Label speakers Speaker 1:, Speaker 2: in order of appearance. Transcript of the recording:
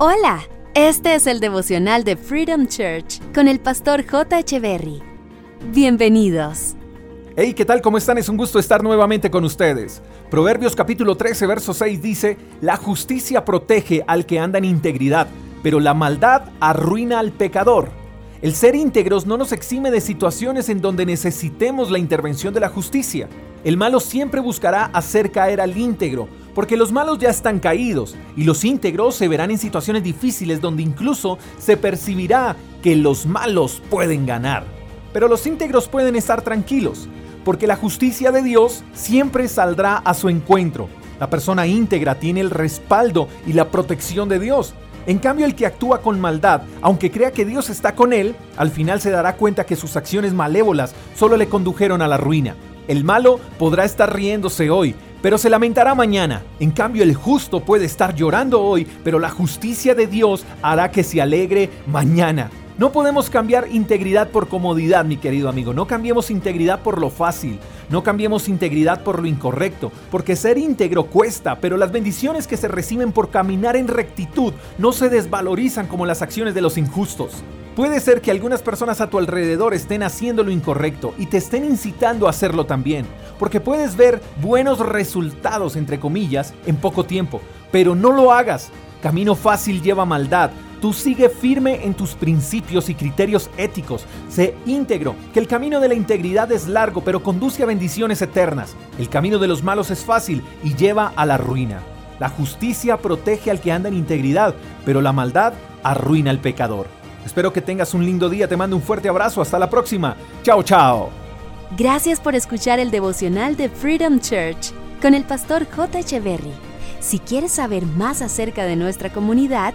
Speaker 1: Hola, este es el devocional de Freedom Church con el pastor J. Echeverry. Bienvenidos.
Speaker 2: Hey, ¿qué tal? ¿Cómo están? Es un gusto estar nuevamente con ustedes. Proverbios capítulo 13, verso 6 dice, La justicia protege al que anda en integridad, pero la maldad arruina al pecador. El ser íntegros no nos exime de situaciones en donde necesitemos la intervención de la justicia. El malo siempre buscará hacer caer al íntegro, porque los malos ya están caídos y los íntegros se verán en situaciones difíciles donde incluso se percibirá que los malos pueden ganar. Pero los íntegros pueden estar tranquilos, porque la justicia de Dios siempre saldrá a su encuentro. La persona íntegra tiene el respaldo y la protección de Dios. En cambio, el que actúa con maldad, aunque crea que Dios está con él, al final se dará cuenta que sus acciones malévolas solo le condujeron a la ruina. El malo podrá estar riéndose hoy, pero se lamentará mañana. En cambio, el justo puede estar llorando hoy, pero la justicia de Dios hará que se alegre mañana. No podemos cambiar integridad por comodidad, mi querido amigo. No cambiemos integridad por lo fácil. No cambiemos integridad por lo incorrecto. Porque ser íntegro cuesta, pero las bendiciones que se reciben por caminar en rectitud no se desvalorizan como las acciones de los injustos. Puede ser que algunas personas a tu alrededor estén haciendo lo incorrecto y te estén incitando a hacerlo también, porque puedes ver buenos resultados, entre comillas, en poco tiempo, pero no lo hagas. Camino fácil lleva maldad. Tú sigue firme en tus principios y criterios éticos. Sé íntegro, que el camino de la integridad es largo, pero conduce a bendiciones eternas. El camino de los malos es fácil y lleva a la ruina. La justicia protege al que anda en integridad, pero la maldad arruina al pecador. Espero que tengas un lindo día, te mando un fuerte abrazo, hasta la próxima. Chao, chao.
Speaker 1: Gracias por escuchar el devocional de Freedom Church con el pastor J. Echeverry. Si quieres saber más acerca de nuestra comunidad,